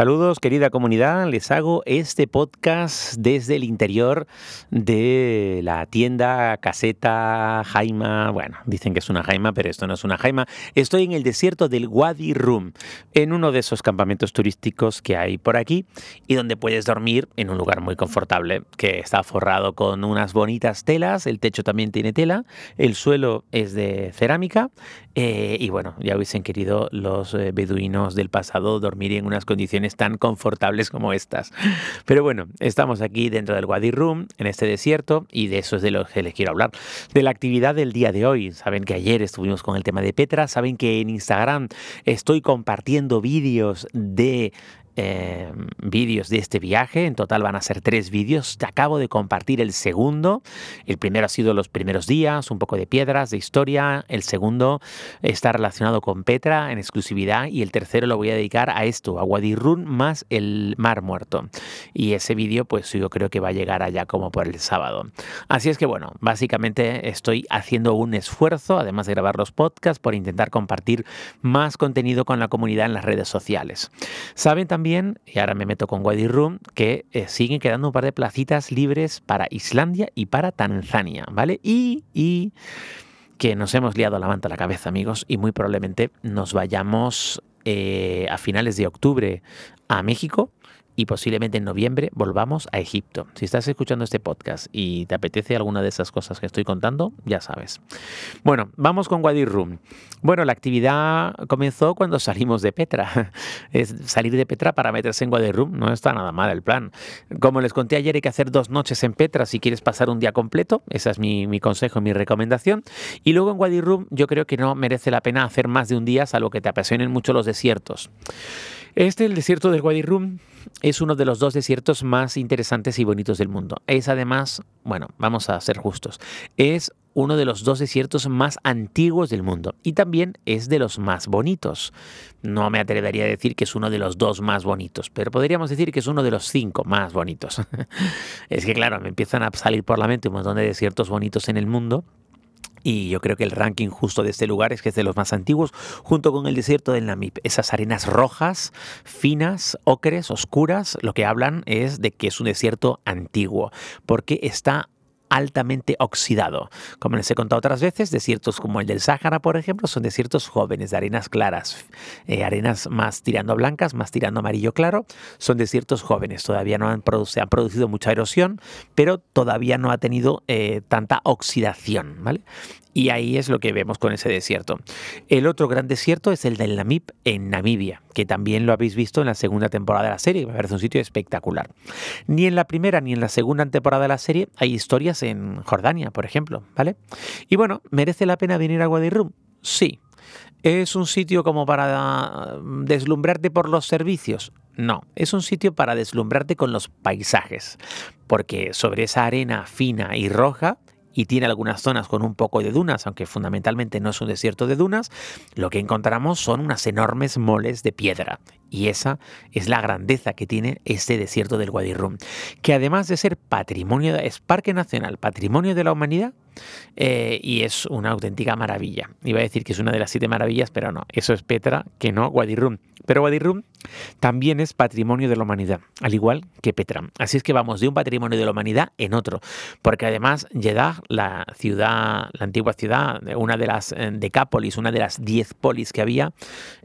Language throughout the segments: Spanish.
Saludos querida comunidad, les hago este podcast desde el interior de la tienda caseta Jaima, bueno, dicen que es una Jaima, pero esto no es una Jaima. Estoy en el desierto del Wadi Rum, en uno de esos campamentos turísticos que hay por aquí y donde puedes dormir en un lugar muy confortable, que está forrado con unas bonitas telas, el techo también tiene tela, el suelo es de cerámica eh, y bueno, ya hubiesen querido los eh, beduinos del pasado dormir en unas condiciones tan confortables como estas. Pero bueno, estamos aquí dentro del Wadi Rum, en este desierto, y de eso es de lo que les quiero hablar. De la actividad del día de hoy. Saben que ayer estuvimos con el tema de Petra, saben que en Instagram estoy compartiendo vídeos de eh, vídeos de este viaje. En total van a ser tres vídeos. Te acabo de compartir el segundo. El primero ha sido los primeros días, un poco de piedras, de historia. El segundo está relacionado con Petra en exclusividad. Y el tercero lo voy a dedicar a esto, a Wadi Rum más el Mar Muerto. Y ese vídeo, pues yo creo que va a llegar allá como por el sábado. Así es que bueno, básicamente estoy haciendo un esfuerzo, además de grabar los podcasts, por intentar compartir más contenido con la comunidad en las redes sociales. Saben también y ahora me meto con Wadi Rum, que eh, siguen quedando un par de placitas libres para Islandia y para Tanzania, ¿vale? Y, y que nos hemos liado la manta a la cabeza, amigos, y muy probablemente nos vayamos eh, a finales de octubre a México y posiblemente en noviembre volvamos a Egipto. Si estás escuchando este podcast y te apetece alguna de esas cosas que estoy contando, ya sabes. Bueno, vamos con Wadi Rum. Bueno, la actividad comenzó cuando salimos de Petra. Es salir de Petra para meterse en Wadi Rum. No está nada mal el plan. Como les conté ayer, hay que hacer dos noches en Petra si quieres pasar un día completo. Esa es mi, mi consejo, mi recomendación. Y luego en Wadi Rum yo creo que no merece la pena hacer más de un día, salvo que te apasionen mucho los desiertos. Este, el desierto del Wadi es uno de los dos desiertos más interesantes y bonitos del mundo. Es además, bueno, vamos a ser justos, es uno de los dos desiertos más antiguos del mundo y también es de los más bonitos. No me atrevería a decir que es uno de los dos más bonitos, pero podríamos decir que es uno de los cinco más bonitos. es que claro, me empiezan a salir por la mente un montón de desiertos bonitos en el mundo y yo creo que el ranking justo de este lugar es que es de los más antiguos, junto con el desierto del Namib. Esas arenas rojas, finas, ocres, oscuras, lo que hablan es de que es un desierto antiguo, porque está altamente oxidado. Como les he contado otras veces, desiertos como el del Sáhara, por ejemplo, son desiertos jóvenes, de arenas claras, eh, arenas más tirando blancas, más tirando amarillo claro, son desiertos jóvenes. Todavía no han, se han producido mucha erosión, pero todavía no ha tenido eh, tanta oxidación. ¿vale? Y ahí es lo que vemos con ese desierto. El otro gran desierto es el del Namib en Namibia, que también lo habéis visto en la segunda temporada de la serie, me parece un sitio espectacular. Ni en la primera ni en la segunda temporada de la serie hay historias en Jordania, por ejemplo, ¿vale? Y bueno, ¿merece la pena venir a Wadi Rum? Sí. ¿Es un sitio como para mm, deslumbrarte por los servicios? No, es un sitio para deslumbrarte con los paisajes, porque sobre esa arena fina y roja y tiene algunas zonas con un poco de dunas, aunque fundamentalmente no es un desierto de dunas, lo que encontramos son unas enormes moles de piedra. Y esa es la grandeza que tiene este desierto del Wadi Rum, que además de ser patrimonio, es parque nacional, patrimonio de la humanidad, eh, y es una auténtica maravilla. Iba a decir que es una de las siete maravillas, pero no, eso es Petra, que no Wadi Rum. Pero Wadi Rum también es patrimonio de la humanidad, al igual que Petra. Así es que vamos de un patrimonio de la humanidad en otro, porque además Jeddah, la ciudad, la antigua ciudad, una de las eh, decápolis, una de las diez polis que había,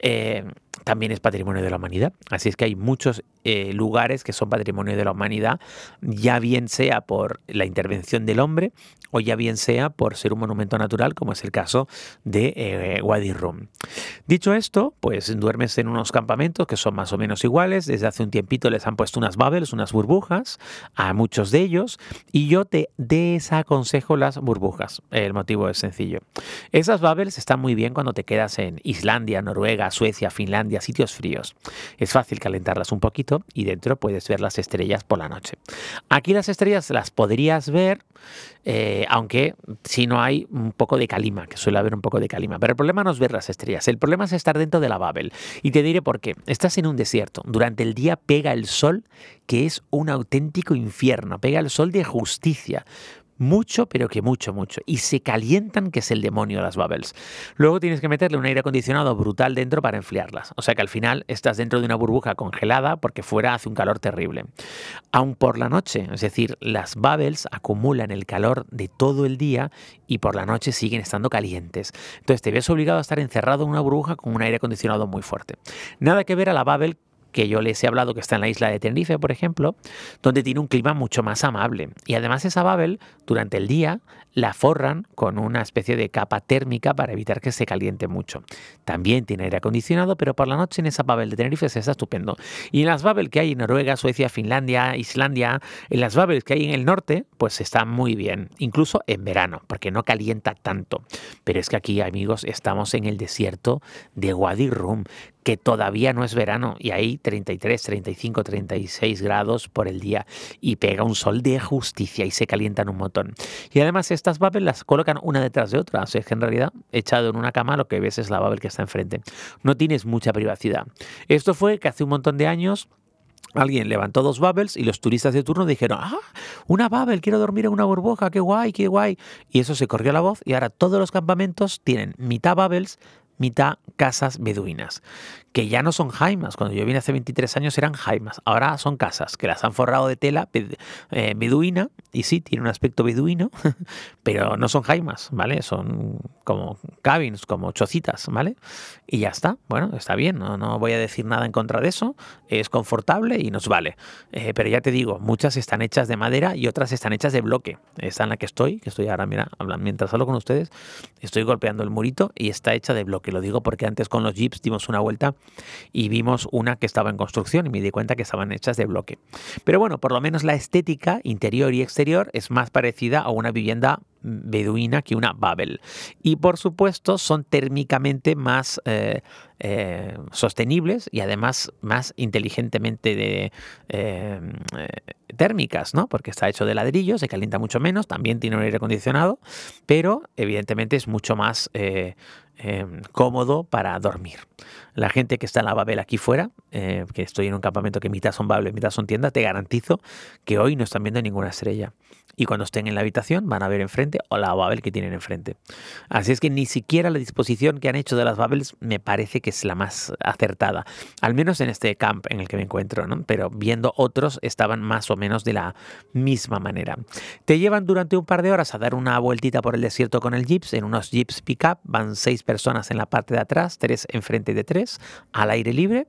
eh, también es patrimonio de la humanidad. Así es que hay muchos eh, lugares que son patrimonio de la humanidad, ya bien sea por la intervención del hombre o ya bien sea por ser un monumento natural, como es el caso de eh, Wadi Rum. Dicho esto, pues duermes en unos campamentos que son más o menos iguales. Desde hace un tiempito les han puesto unas bubbles, unas burbujas a muchos de ellos y yo te desaconsejo las burbujas. El motivo es sencillo. Esas bubbles están muy bien cuando te quedas en Islandia, Noruega, Suecia, Finlandia, sitios fríos. Es fácil calentarlas un poquito y dentro puedes ver las estrellas por la noche. Aquí las estrellas las podrías ver, eh, aunque si no hay un poco de calima, que suele haber un poco de calima. Pero el problema no es ver las estrellas, el problema es estar dentro de la Babel. Y te diré por qué. Estás en un desierto, durante el día pega el sol, que es un auténtico infierno, pega el sol de justicia mucho, pero que mucho, mucho. Y se calientan, que es el demonio las bubbles. Luego tienes que meterle un aire acondicionado brutal dentro para enfriarlas. O sea que al final estás dentro de una burbuja congelada porque fuera hace un calor terrible. Aún por la noche, es decir, las bubbles acumulan el calor de todo el día y por la noche siguen estando calientes. Entonces te ves obligado a estar encerrado en una burbuja con un aire acondicionado muy fuerte. Nada que ver a la bubble que yo les he hablado que está en la isla de Tenerife, por ejemplo, donde tiene un clima mucho más amable. Y además esa Babel, durante el día, la forran con una especie de capa térmica para evitar que se caliente mucho. También tiene aire acondicionado, pero por la noche en esa Babel de Tenerife se está estupendo. Y en las Babel que hay en Noruega, Suecia, Finlandia, Islandia, en las Babel que hay en el norte, pues está muy bien, incluso en verano, porque no calienta tanto. Pero es que aquí, amigos, estamos en el desierto de Wadi Rum, que todavía no es verano y hay 33, 35, 36 grados por el día y pega un sol de justicia y se calientan un montón. Y además estas Babel las colocan una detrás de otra, o sea, es que en realidad echado en una cama lo que ves es la Babel que está enfrente. No tienes mucha privacidad. Esto fue que hace un montón de años Alguien levantó dos Babels y los turistas de turno dijeron, ah, una Babel, quiero dormir en una burbuja, qué guay, qué guay. Y eso se corrió la voz y ahora todos los campamentos tienen mitad Babels, mitad casas beduinas que ya no son jaimas. Cuando yo vine hace 23 años eran jaimas. Ahora son casas que las han forrado de tela eh, beduina. Y sí, tiene un aspecto beduino, pero no son jaimas, ¿vale? Son como cabins, como chocitas, ¿vale? Y ya está. Bueno, está bien. No, no voy a decir nada en contra de eso. Es confortable y nos vale. Eh, pero ya te digo, muchas están hechas de madera y otras están hechas de bloque. Esta en la que estoy, que estoy ahora, mira, mientras hablo con ustedes, estoy golpeando el murito y está hecha de bloque. Lo digo porque antes con los jeeps dimos una vuelta y vimos una que estaba en construcción y me di cuenta que estaban hechas de bloque. Pero bueno, por lo menos la estética interior y exterior es más parecida a una vivienda beduina que una Babel. Y por supuesto son térmicamente más eh, eh, sostenibles y además más inteligentemente de, eh, térmicas, ¿no? Porque está hecho de ladrillo, se calienta mucho menos, también tiene un aire acondicionado, pero evidentemente es mucho más cómodo para dormir. La gente que está en la Babel aquí fuera, que estoy en un campamento que mitad son Babel, mitad son tiendas, te garantizo que hoy no están viendo ninguna estrella y cuando estén en la habitación van a ver enfrente o la Babel que tienen enfrente. Así es que ni siquiera la disposición que han hecho de las Babels me parece que es la más acertada, al menos en este camp en el que me encuentro, ¿no? pero viendo otros estaban más o menos de la misma manera. Te llevan durante un par de horas a dar una vueltita por el desierto con el jeeps, en unos jeeps pickup, van seis personas en la parte de atrás, tres enfrente de tres, al aire libre.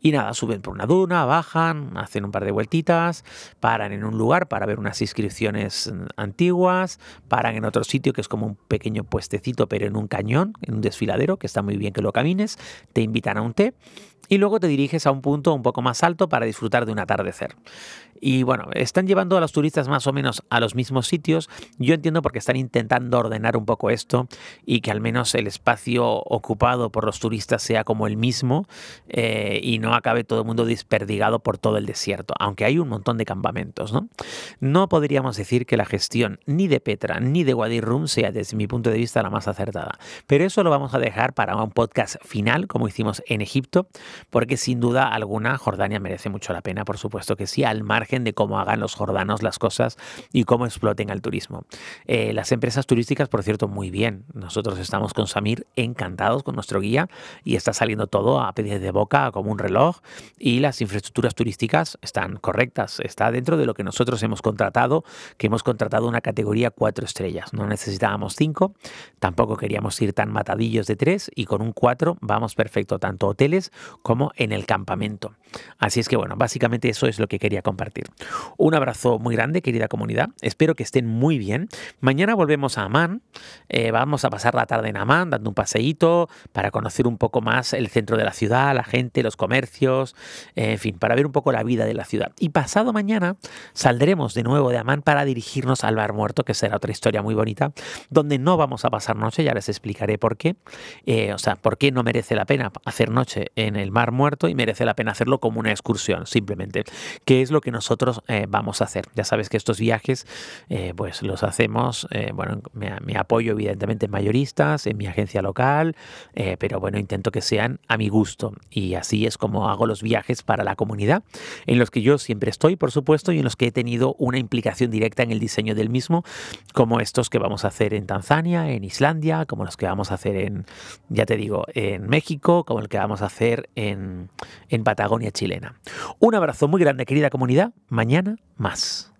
Y nada, suben por una duna, bajan, hacen un par de vueltitas, paran en un lugar para ver unas inscripciones antiguas, paran en otro sitio que es como un pequeño puestecito pero en un cañón, en un desfiladero, que está muy bien que lo camines, te invitan a un té y luego te diriges a un punto un poco más alto para disfrutar de un atardecer. Y bueno, están llevando a los turistas más o menos a los mismos sitios. Yo entiendo porque están intentando ordenar un poco esto y que al menos el espacio ocupado por los turistas sea como el mismo eh, y no acabe todo el mundo desperdigado por todo el desierto, aunque hay un montón de campamentos. No, no podríamos decir que la gestión ni de Petra ni de Wadi Rum sea desde mi punto de vista la más acertada, pero eso lo vamos a dejar para un podcast final como hicimos en Egipto porque sin duda alguna Jordania merece mucho la pena, por supuesto que sí, al margen de cómo hagan los jordanos las cosas y cómo exploten al turismo. Eh, las empresas turísticas, por cierto, muy bien. Nosotros estamos con Samir encantados con nuestro guía y está saliendo todo a pedir de boca como un reloj y las infraestructuras turísticas están correctas. Está dentro de lo que nosotros hemos contratado, que hemos contratado una categoría cuatro estrellas. No necesitábamos cinco, tampoco queríamos ir tan matadillos de tres y con un cuatro vamos perfecto, tanto hoteles como en el campamento. Así es que bueno, básicamente eso es lo que quería compartir. Un abrazo muy grande, querida comunidad. Espero que estén muy bien. Mañana volvemos a Amán. Eh, vamos a pasar la tarde en Amán, dando un paseíto para conocer un poco más el centro de la ciudad, la gente, los comercios, en fin, para ver un poco la vida de la ciudad. Y pasado mañana saldremos de nuevo de Amán para dirigirnos al Bar Muerto, que será otra historia muy bonita, donde no vamos a pasar noche, ya les explicaré por qué. Eh, o sea, por qué no merece la pena hacer noche en el Mar Muerto y merece la pena hacerlo como una excursión, simplemente. ¿Qué es lo que nosotros eh, vamos a hacer? Ya sabes que estos viajes, eh, pues los hacemos, bueno, me, apoyo evidentemente en mayoristas, en mi agencia local, pero bueno, intento que sean a mi gusto y es como hago los viajes para la comunidad, en los que yo siempre estoy, por supuesto, y en los que he tenido una implicación directa en el diseño del mismo, como estos que vamos a hacer en Tanzania, en Islandia, como los que vamos a hacer en, ya te digo, en México, como el que vamos a hacer en, en Patagonia chilena. Un abrazo muy grande, querida comunidad. Mañana más.